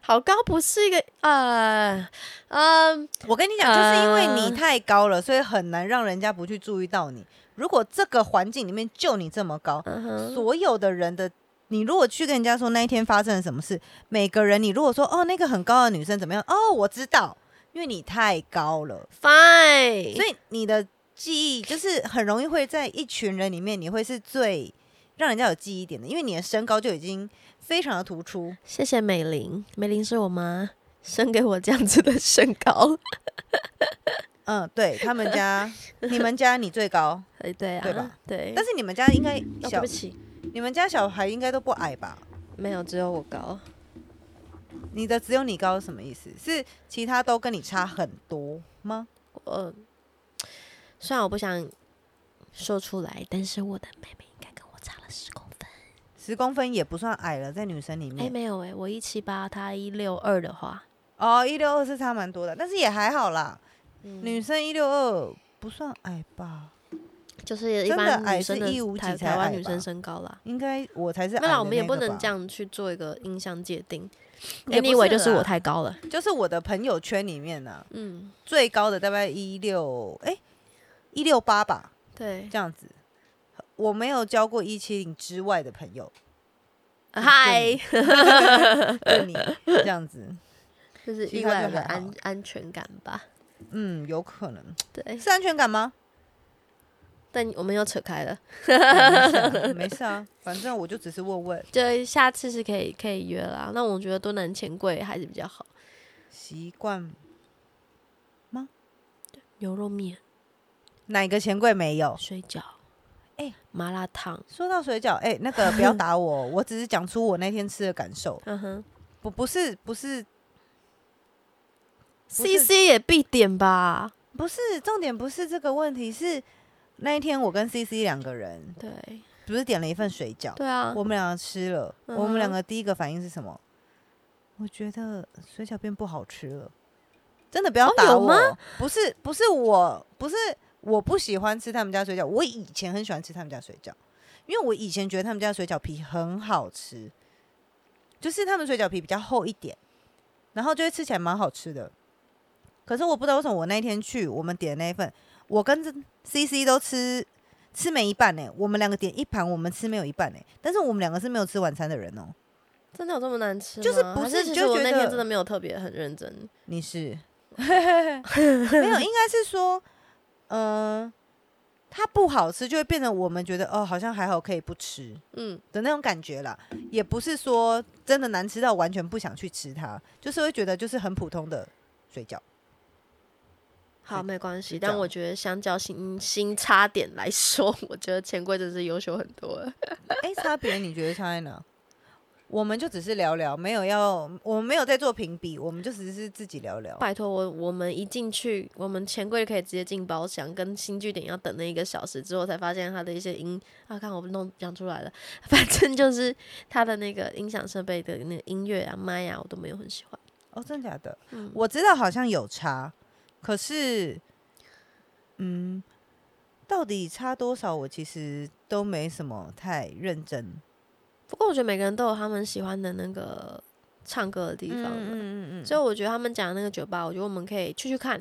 Speaker 1: 好高不是一个呃嗯
Speaker 2: 我跟你讲，就是因为
Speaker 1: 呃
Speaker 2: 你太高了，所以很难让人家不去注意到你。如果这个环境里面就你这么高，
Speaker 1: 嗯，
Speaker 2: 所有的人的，你如果去跟人家说那一天发生了什么事，每个人你如果说哦那个很高的女生怎么样，哦我知道，因为你太高了
Speaker 1: ，fine，
Speaker 2: 所以你的记忆就是很容易会在一群人里面，你会是最让人家有记忆点的，因为你的身高就已经非常的突出。
Speaker 1: 谢谢美玲，美玲是我妈生给我这样子的身高，
Speaker 2: 嗯，对他们家，你们家你最高，
Speaker 1: 哎，对啊，
Speaker 2: 对吧？
Speaker 1: 对。
Speaker 2: 但是你们家应该
Speaker 1: 哦对
Speaker 2: 小
Speaker 1: 不，起，
Speaker 2: 你们家小孩应该都不矮吧？
Speaker 1: 没有，只有我高。
Speaker 2: 你的只有你高是什么意思？是其他都跟你差很多吗？
Speaker 1: 我虽然我不想说出来，但是我的妹妹应该跟我差了十公分。
Speaker 2: 十公分也不算矮了，在女生里面
Speaker 1: 哎、
Speaker 2: 面。
Speaker 1: 没有哎、我一七八，她一六二的话，
Speaker 2: 哦，一六二是差蛮多的，但是也还好啦。
Speaker 1: 嗯
Speaker 2: 女生一六二不算矮吧？
Speaker 1: 就是一般
Speaker 2: 矮是
Speaker 1: 女生的
Speaker 2: 157
Speaker 1: 台
Speaker 2: 才矮吧
Speaker 1: 台湾女生身高啦。
Speaker 2: 应该我才是矮的
Speaker 1: 没有啦，我们也不能这样去做一个印象界定。Anyway，就是我太高了。
Speaker 2: 就是我的朋友圈里面呢、
Speaker 1: 嗯，
Speaker 2: 最高的大概一六哎一六八吧，
Speaker 1: 对。
Speaker 2: 这样子。我没有交过一七零之外的朋友，
Speaker 1: 嗨，
Speaker 2: 就你 这样子，
Speaker 1: 就是意外的安安全感吧。
Speaker 2: 嗯，有可能
Speaker 1: 对，
Speaker 2: 是安全感吗？
Speaker 1: 但我们又扯开了，
Speaker 2: 没事啊没事啊，反正我就只是问问，
Speaker 1: 就下次是可以可以约啦。那我觉得多南钱柜还是比较好。
Speaker 2: 习惯吗
Speaker 1: 牛肉面、
Speaker 2: 哪个钱柜没有？
Speaker 1: 水饺，
Speaker 2: 哎
Speaker 1: 麻辣烫，
Speaker 2: 说到水饺，哎、那个不要打我，我只是讲出我那天吃的感受，
Speaker 1: 嗯哼
Speaker 2: 不不是不是是
Speaker 1: ，C C 也必点吧？
Speaker 2: 不是重点，不是这个问题，是那一天我跟 C C 两个人
Speaker 1: 对
Speaker 2: 不是点了一份水饺，
Speaker 1: 对啊，
Speaker 2: 我们两个吃了，
Speaker 1: 嗯
Speaker 2: 我们两个第一个反应是什么？我觉得水饺变不好吃了，真的不要
Speaker 1: 哦
Speaker 2: 打我，不是不是我不是我不喜欢吃他们家水饺，我以前很喜欢吃他们家水饺，因为我以前觉得他们家水饺皮很好吃，就是他们水饺皮比较厚一点，然后就会吃起来蛮好吃的。可是我不知道为什么我那天去我们点的那一份，我跟这 C C 都吃吃没一半呢、我们两个点一盘，我们吃没有一半呢、但是我们两个是没有吃晚餐的人哦、
Speaker 1: 真的有这么难吃吗？
Speaker 2: 就是不是就觉
Speaker 1: 其实我那天真的没有特别很认真。
Speaker 2: 你是 没有，应该是说，嗯、它不好吃，就会变成我们觉得哦，好像还好可以不吃
Speaker 1: 嗯，
Speaker 2: 的那种感觉啦。也不是说真的难吃到完全不想去吃它，就是会觉得就是很普通的水饺。
Speaker 1: 好，没关系。但我觉得相较新 新差点来说，我觉得钱柜真是优秀很多了。
Speaker 2: 哎、差别你觉得差在哪？我们就只是聊聊，没有要，我们没有在做评比，我们就只是自己聊聊。
Speaker 1: 拜托我，我们一进去，我们钱柜可以直接进包厢，跟新据点要等那一个小时之后，才发现它的一些音啊，看我弄讲出来了，反正就是它的那个音响设备的那个音乐啊、麦啊，我都没有很喜欢。
Speaker 2: 哦，真的假的？
Speaker 1: 嗯
Speaker 2: 我知道好像有差，可是，嗯，到底差多少，我其实都没什么太认真。
Speaker 1: 不过我觉得每个人都有他们喜欢的那个唱歌的地方啊，
Speaker 2: 嗯嗯嗯
Speaker 1: 所以我觉得他们讲的那个酒吧，我觉得我们可以去去看。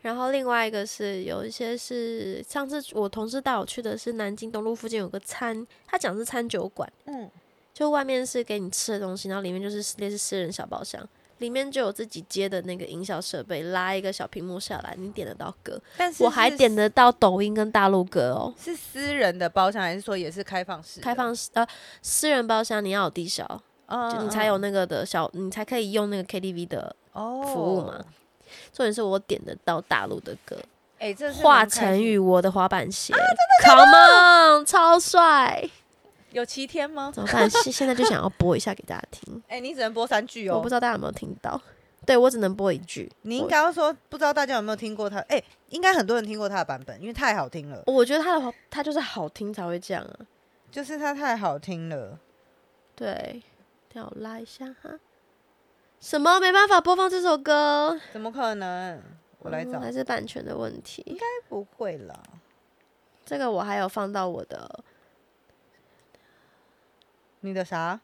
Speaker 1: 然后另外一个是有一些是上次我同事带我去的是南京东路附近有个餐，他讲是餐酒馆，
Speaker 2: 嗯，
Speaker 1: 就外面是给你吃的东西，然后里面就是类似私人小包厢，里面就有自己接的那个音效设备，拉一个小屏幕下来，你点得到歌，
Speaker 2: 但是
Speaker 1: 我还
Speaker 2: 是
Speaker 1: 点得到抖音跟大陆歌哦。
Speaker 2: 是私人的包厢，还是说也是开放式的？
Speaker 1: 开放式呃私人包厢你要有低消，
Speaker 2: 嗯，
Speaker 1: 就你才有那个的小，你才可以用那个 KTV 的
Speaker 2: 哦
Speaker 1: 服务嘛。重点是我点得到大陆的歌，
Speaker 2: 哎、这是
Speaker 1: 华晨宇我的滑板鞋、e on，超帅！
Speaker 2: 有七天吗？
Speaker 1: 怎么办？现现在就想要播一下给大家听，
Speaker 2: 哎、你只能播三句哦。
Speaker 1: 我不知道大家有没有听到。对我只能播一句，
Speaker 2: 你应该要说，不知道大家有没有听过他？哎、应该很多人听过他的版本，因为太好听了，
Speaker 1: 我我觉得他的滑他就是好听才会这样啊。
Speaker 2: 就是他太好听了。
Speaker 1: 对，让我拉一下哈。什么没办法播放这首歌？
Speaker 2: 怎么可能？我来找，
Speaker 1: 嗯还是版权的问题。
Speaker 2: 应该不会啦。
Speaker 1: 这个我还有放到我的，
Speaker 2: 你的啥？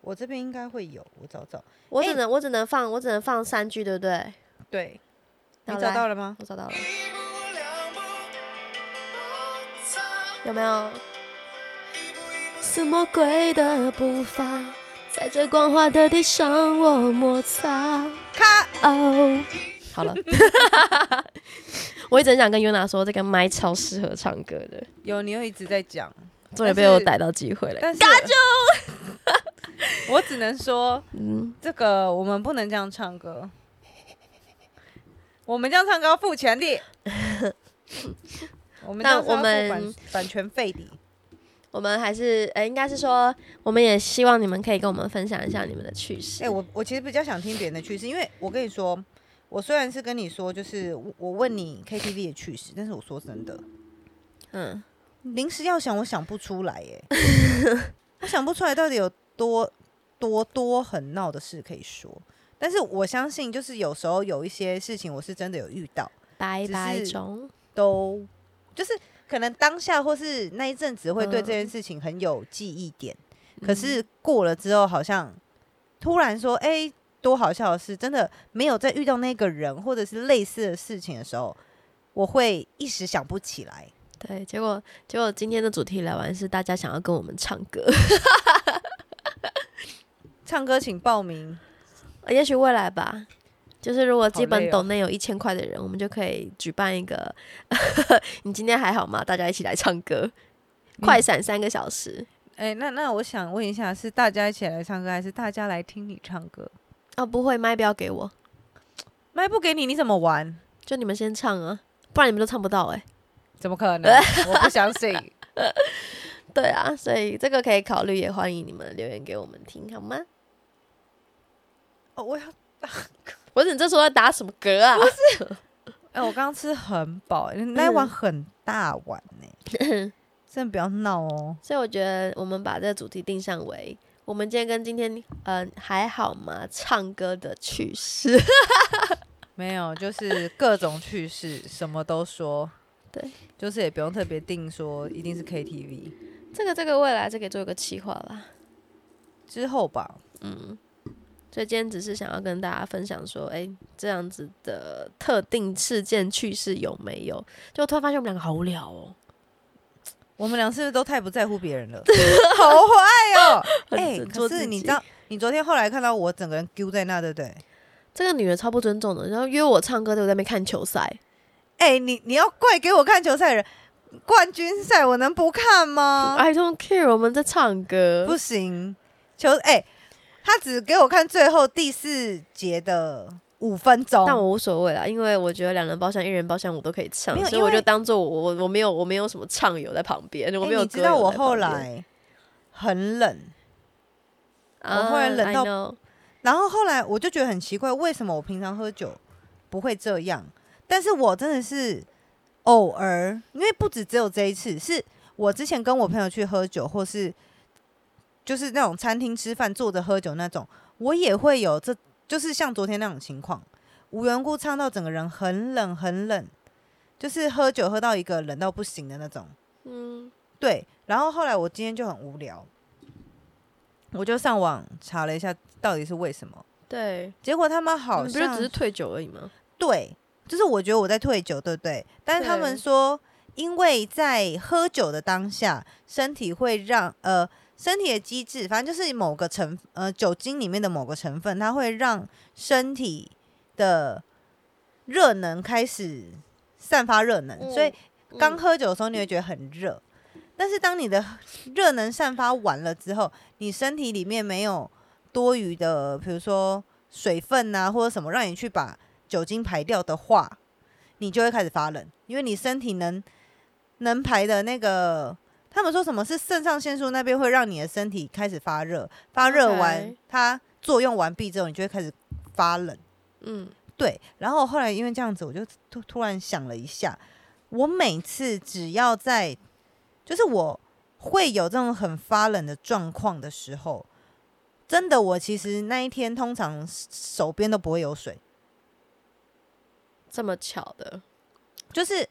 Speaker 2: 我这边应该会有，我找找。
Speaker 1: 我只
Speaker 2: 哎
Speaker 1: 能我只能放我只能放三句，对不对？
Speaker 2: 对，你找到了吗？
Speaker 1: 我找到了，有没有？是魔鬼的步伐，在这光滑的地上我摩擦。
Speaker 2: 卡
Speaker 1: 哦，好了，我一直很想跟 Yuna 说，这个麦超适合唱歌的，
Speaker 2: 有，你又一直在讲，
Speaker 1: 终于被我逮到机会了。
Speaker 2: 但是 我只能说，
Speaker 1: 嗯，
Speaker 2: 这个我们不能这样唱歌。我们这样唱歌要付钱的。我们这样是要付
Speaker 1: 那我们
Speaker 2: 版版权费的。
Speaker 1: 我们还是呃，应该是说，我们也希望你们可以跟我们分享一下你们的趣事。
Speaker 2: 哎、我我其实比较想听别人的趣事，因为我跟你说，我虽然是跟你说，就是我我问你 KTV 的趣事，但是我说真的，
Speaker 1: 嗯，
Speaker 2: 临时要想，我想不出来耶，我想不出来到底有多多多很闹的事可以说。但是我相信，就是有时候有一些事情，我是真的有遇到，
Speaker 1: 拜
Speaker 2: 只是都就是可能当下或是那一阵子会对这
Speaker 1: 嗯
Speaker 2: 件事情很有记忆点，可是过了之后，好像突然说，哎、多好笑的是，真的没有在遇到那个人或者是类似的事情的时候，我会一时想不起来。
Speaker 1: 对，结果结果今天的主题来完是大家想要跟我们唱歌，
Speaker 2: 唱歌请报名，
Speaker 1: 也许未来吧。就是如果基本
Speaker 2: 好累哦
Speaker 1: 抖内有一千块的人，我们就可以举办一个，你今天还好吗？大家一起来唱歌，快闪三个小时。
Speaker 2: 哎、那那我想问一下，是大家一起来唱歌，还是大家来听你唱歌？
Speaker 1: 哦，不会，麦不要给我，
Speaker 2: 麦不给你，你怎么玩？
Speaker 1: 就你们先唱啊，不然你们都唱不到哎、
Speaker 2: 怎么可能？我不相信。
Speaker 1: 对啊，所以这个可以考虑，也欢迎你们留言给我们听，好吗？
Speaker 2: 哦，我要
Speaker 1: 不是你这时候在打什么嗝啊？
Speaker 2: 不是哎、我刚刚吃很饱、那一碗很大碗呢、真的不要闹哦。
Speaker 1: 所以我觉得我们把这个主题定向为我们今天跟今天嗯、呃还好吗？唱歌的趣事。
Speaker 2: 没有，就是各种趣事，什么都说。
Speaker 1: 对，
Speaker 2: 就是也不用特别定说一定是 KTV
Speaker 1: 这个这个未来这可以做一个企划啦。
Speaker 2: 之后吧。
Speaker 1: 嗯，所以今天只是想要跟大家分享说，哎、这样子的特定事件趣事有没有？就突然发现我们两个好无聊哦，
Speaker 2: 我们俩是不是都太不在乎别人了？好坏哦！
Speaker 1: 很
Speaker 2: 哎、可是你知道，你昨天后来看到我整个人丢在那，对不对？
Speaker 1: 这个女的超不尊重的，然后约我唱歌，对我在那边看球赛。
Speaker 2: 哎、你你要怪给我看球赛的人，冠军赛我能不看吗
Speaker 1: ？I don't care，我们在唱歌。
Speaker 2: 不行，球哎、他只给我看最后第四节的五分钟。
Speaker 1: 但我无所谓啦，因为我觉得两人包厢、一人包厢我都可以唱所以我就当做我我我没有我没有什么唱友在旁边，我
Speaker 2: 哎
Speaker 1: 没有、
Speaker 2: 你知道我后来很冷，
Speaker 1: 啊，
Speaker 2: 我后来冷到然后后来我就觉得很奇怪，为什么我平常喝酒不会这样？但是我真的是偶尔，因为不止只有这一次，是我之前跟我朋友去喝酒，或是就是那种餐厅吃饭坐着喝酒那种，我也会有这，就是像昨天那种情况，无缘无故唱到整个人很冷很冷，就是喝酒喝到一个冷到不行的那种。
Speaker 1: 嗯，
Speaker 2: 对，然后后来我今天就很无聊，我就上网查了一下到底是为什么。
Speaker 1: 对，
Speaker 2: 结果他们好
Speaker 1: 你不
Speaker 2: 像
Speaker 1: 是只是退酒而已吗？
Speaker 2: 对，就是我觉得我在退酒，对不对？但是他们说，因为在喝酒的当下，身体会让呃身体的机制，反正就是某个成呃酒精里面的某个成分，它会让身体的热能开始散发热能，所以刚
Speaker 1: 嗯。
Speaker 2: 喝酒的时候你会觉得很热，但是当你的热能散发完了之后，你身体里面没有多余的，比如说水分啊或者什么，让你去把酒精排掉的话，你就会开始发冷，因为你身体能能排的那个，他们说什么是肾上腺素那边会让你的身体开始发热，发热完它作用完毕之后，你就会开始发冷。
Speaker 1: 嗯，
Speaker 2: 对，然后后来因为这样子，我就突突然想了一下，我每次只要在，就是我会有这种很发冷的状况的时候，真的我其实那一天通常手边都不会有水，
Speaker 1: 这么巧的，
Speaker 2: 就是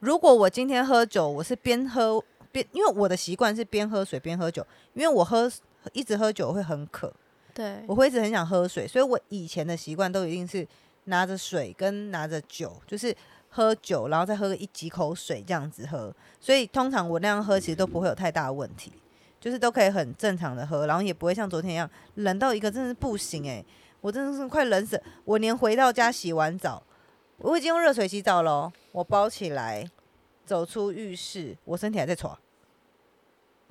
Speaker 2: 如果我今天喝酒，我是边喝边，因为我的习惯是边喝水边喝酒，因为我喝一直喝酒会很渴，
Speaker 1: 对，
Speaker 2: 我会一直很想喝水，所以我以前的习惯都一定是拿着水跟拿着酒，就是喝酒，然后再喝个一几口水这样子喝。所以通常我那样喝，其实都不会有太大的问题，就是都可以很正常的喝，然后也不会像昨天一样冷到一个真的是不行诶、我真的是快冷死，我连回到家洗完澡，我已经用热水洗澡了哦，我包起来走出浴室，我身体还在喘，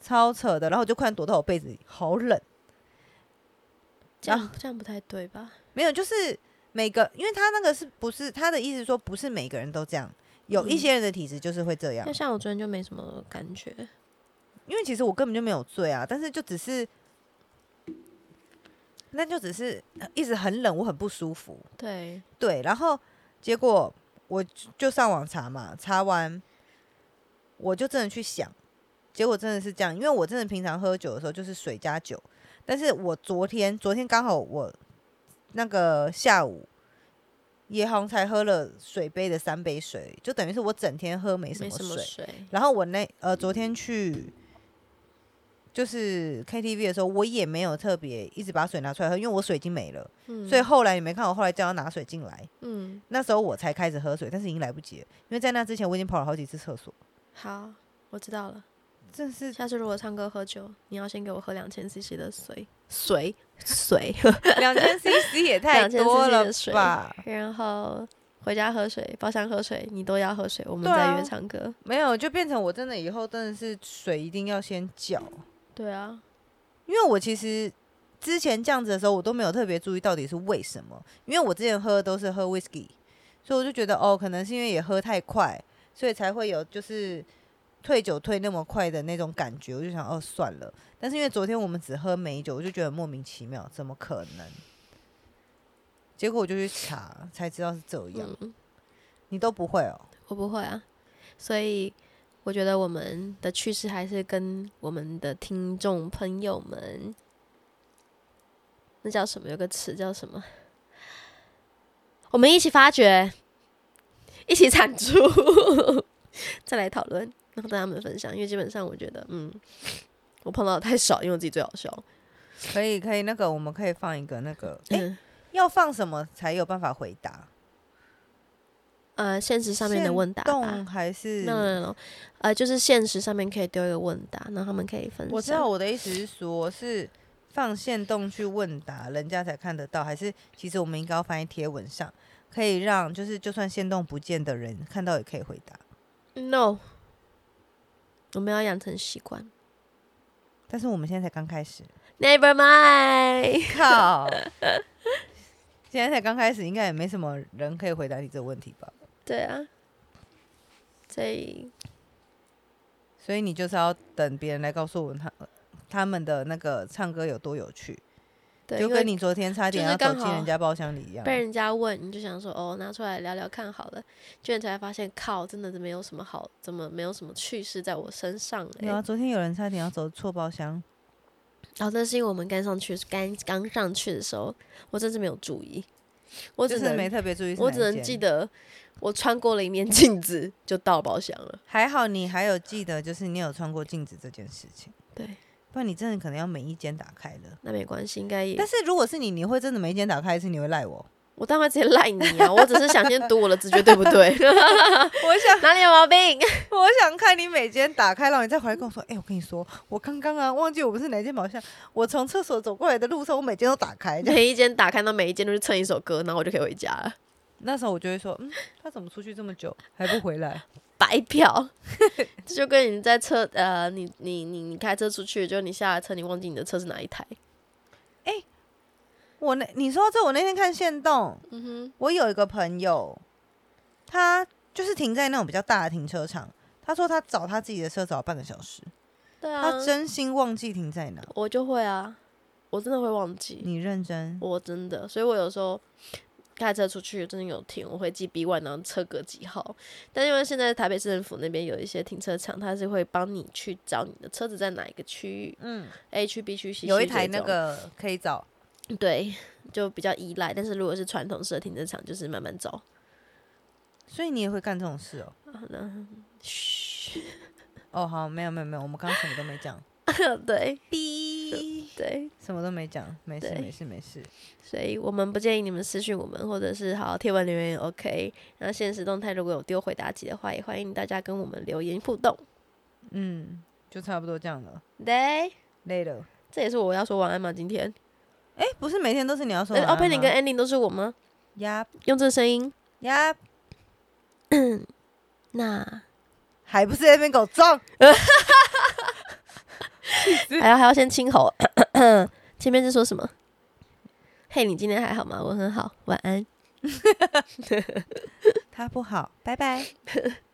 Speaker 2: 超扯的，然后我就快躲到我被子里，好冷。
Speaker 1: 这样这样不太对吧？
Speaker 2: 没有，就是每个，因为他那个是不是他的意思说不是每个人都这样，有一些人的体质就是会这样
Speaker 1: 就。像我昨天就没什么感觉，
Speaker 2: 因为其实我根本就没有醉啊，但是就只是，那就只是呃一直很冷，我很不舒服。
Speaker 1: 对，
Speaker 2: 对，然后结果我就就上网查嘛，查完我就真的去想，结果真的是这样，因为我真的平常喝酒的时候就是水加酒，但是我昨天昨天刚好我那个下午也好像才喝了水杯的三杯水，就等于是我整天喝没什
Speaker 1: 没什么
Speaker 2: 么水。
Speaker 1: 水，
Speaker 2: 然后我那呃昨天去就是 KTV 的时候，我也没有特别一直把水拿出来喝，因为我水已经没了，
Speaker 1: 嗯。
Speaker 2: 所以后来你没看我后来叫他拿水进来，
Speaker 1: 嗯，
Speaker 2: 那时候我才开始喝水，但是已经来不及了，因为在那之前我已经跑了好几次厕所，
Speaker 1: 好，我知道了。
Speaker 2: 这是
Speaker 1: 下次如果唱歌喝酒，你要先给我喝两千 CC 的水，水 水，
Speaker 2: 两千 CC 也太多了吧？
Speaker 1: 然后回家喝水，包厢喝水，你都要喝水，我们再约唱歌。
Speaker 2: 没有，就变成我真的以后真的是水一定要先叫，
Speaker 1: 对啊，
Speaker 2: 因为我其实之前这样子的时候，我都没有特别注意到底是为什么。因为我之前喝的都是喝 whisky，所以我就觉得哦，可能是因为也喝太快，所以才会有就是退酒退那么快的那种感觉。我就想哦，算了。但是因为昨天我们只喝美酒，我就觉得莫名其妙，怎么可能？结果我就去查，才知道是这样。
Speaker 1: 嗯，
Speaker 2: 你都不会哦？
Speaker 1: 我不会啊，所以我觉得我们的趣事还是跟我们的听众朋友们，那叫什么？有个词叫什么？我们一起发掘，一起产出，再来讨论，然后跟他们分享。因为基本上我觉得，嗯，我碰到的太少，因为我自己最好笑。
Speaker 2: 可以，可以，那个我们可以放一个那个，哎，
Speaker 1: 嗯，
Speaker 2: 要放什么才有办法回答？
Speaker 1: 呃，现实上面的
Speaker 2: 限
Speaker 1: 问答。
Speaker 2: 还是
Speaker 1: no no no，呃，就是现实上面可以丢一个问答，然后他们可以分享。
Speaker 2: 我知道我的意思是说，是放线动去问答，人家才看得到，还是其实我们应该要放在贴文上，可以让就是就算线动不见的人看到也可以回答。
Speaker 1: No，我们要养成习惯。
Speaker 2: 但是我们现在才刚开始
Speaker 1: ，Never mind。
Speaker 2: 靠！现在才刚开始，应该也没什么人可以回答你这个问题吧？
Speaker 1: 对啊，所以
Speaker 2: 所以你就是要等别人来告诉我他他们的那个唱歌有多有趣，
Speaker 1: 对，
Speaker 2: 就跟你昨天差点要走进人家包厢里一样。
Speaker 1: 被人家问，你就想说哦，拿出来聊聊看好了，结果你才发现，靠，真的是没有什么好，怎么没有什么趣事在我身上嘞？
Speaker 2: 有啊，昨天有人差点要走错包厢，
Speaker 1: 哦，那是因为我们刚上去，刚刚上去的时候，我真是没有注意，我只
Speaker 2: 是没特别注意
Speaker 1: 我只能记得我穿过了一面 镜子就到包厢了。
Speaker 2: 还好你还有记得，就是你有穿过镜子这件事情，
Speaker 1: 对，
Speaker 2: 不然你真的可能要每一间打开了。
Speaker 1: 那没关系，应该也
Speaker 2: 但是如果是你，你会真的每一间打开一次，你会赖我？
Speaker 1: 我当然直接赖你啊！我只是想先读我的直觉对不对？
Speaker 2: 我想，
Speaker 1: 哪里有毛病？
Speaker 2: 我想看你每间打开，然后你再回来跟我说，哎、我跟你说，我刚刚啊忘记我们是哪间宝箱，我从厕所走过来的路上，我每间都打开。
Speaker 1: 每一间打开那每一间都是蹭一首歌，然后我就可以回家了。
Speaker 2: 那时候我就会说，嗯，他怎么出去这么久 还不回来？
Speaker 1: 白嫖，这就跟你在车呃，你你你你开车出去，就你下了车，你忘记你的车是哪一台。
Speaker 2: 我那你说到这，我那天看线动，
Speaker 1: 嗯哼，
Speaker 2: 我有一个朋友，他就是停在那种比较大的停车场，他说他找他自己的车找半个小时，
Speaker 1: 对啊，
Speaker 2: 他真心忘记停在哪。
Speaker 1: 我就会啊，我真的会忘记，
Speaker 2: 你认真？
Speaker 1: 我真的，所以我有时候开车出去真的有停，我会记 B one，然后车格几号。但因为现在台北市政府那边有一些停车场，它是会帮你去找你的车子在哪一个区域
Speaker 2: 嗯
Speaker 1: ，，A 区、B 区、C 区
Speaker 2: 有一台那个可以找。
Speaker 1: 对，就比较依赖。但是如果是传统式的停车场，就是慢慢找。
Speaker 2: 所以你也会干这种事哦？
Speaker 1: 好的，嘘，
Speaker 2: 哦，好，没有没有没有，我们刚刚什么都没讲，
Speaker 1: 对
Speaker 2: ，B，
Speaker 1: 对，
Speaker 2: 什么都没讲，没事
Speaker 1: 对
Speaker 2: 没事没事。
Speaker 1: 所以我们不建议你们私讯我们，或者是好贴文留言也 OK。然后现实动态如果有丢回答题的话，也欢迎大家跟我们留言互动。
Speaker 2: 嗯，就差不多这样了，
Speaker 1: 对，
Speaker 2: 累了。
Speaker 1: 这也是我要说晚安吗？今天，
Speaker 2: 哎、不是每天都是你要说
Speaker 1: 呃
Speaker 2: 晚安吗
Speaker 1: opening 跟 ending 都是我吗？
Speaker 2: 呀
Speaker 1: 用这声音，
Speaker 2: 呀，
Speaker 1: 那
Speaker 2: 还不是在那边给我装？
Speaker 1: 还要还要先清喉。前面是说什么？嘿，你今天还好吗？我很好，晚安。
Speaker 2: 他不好，拜拜。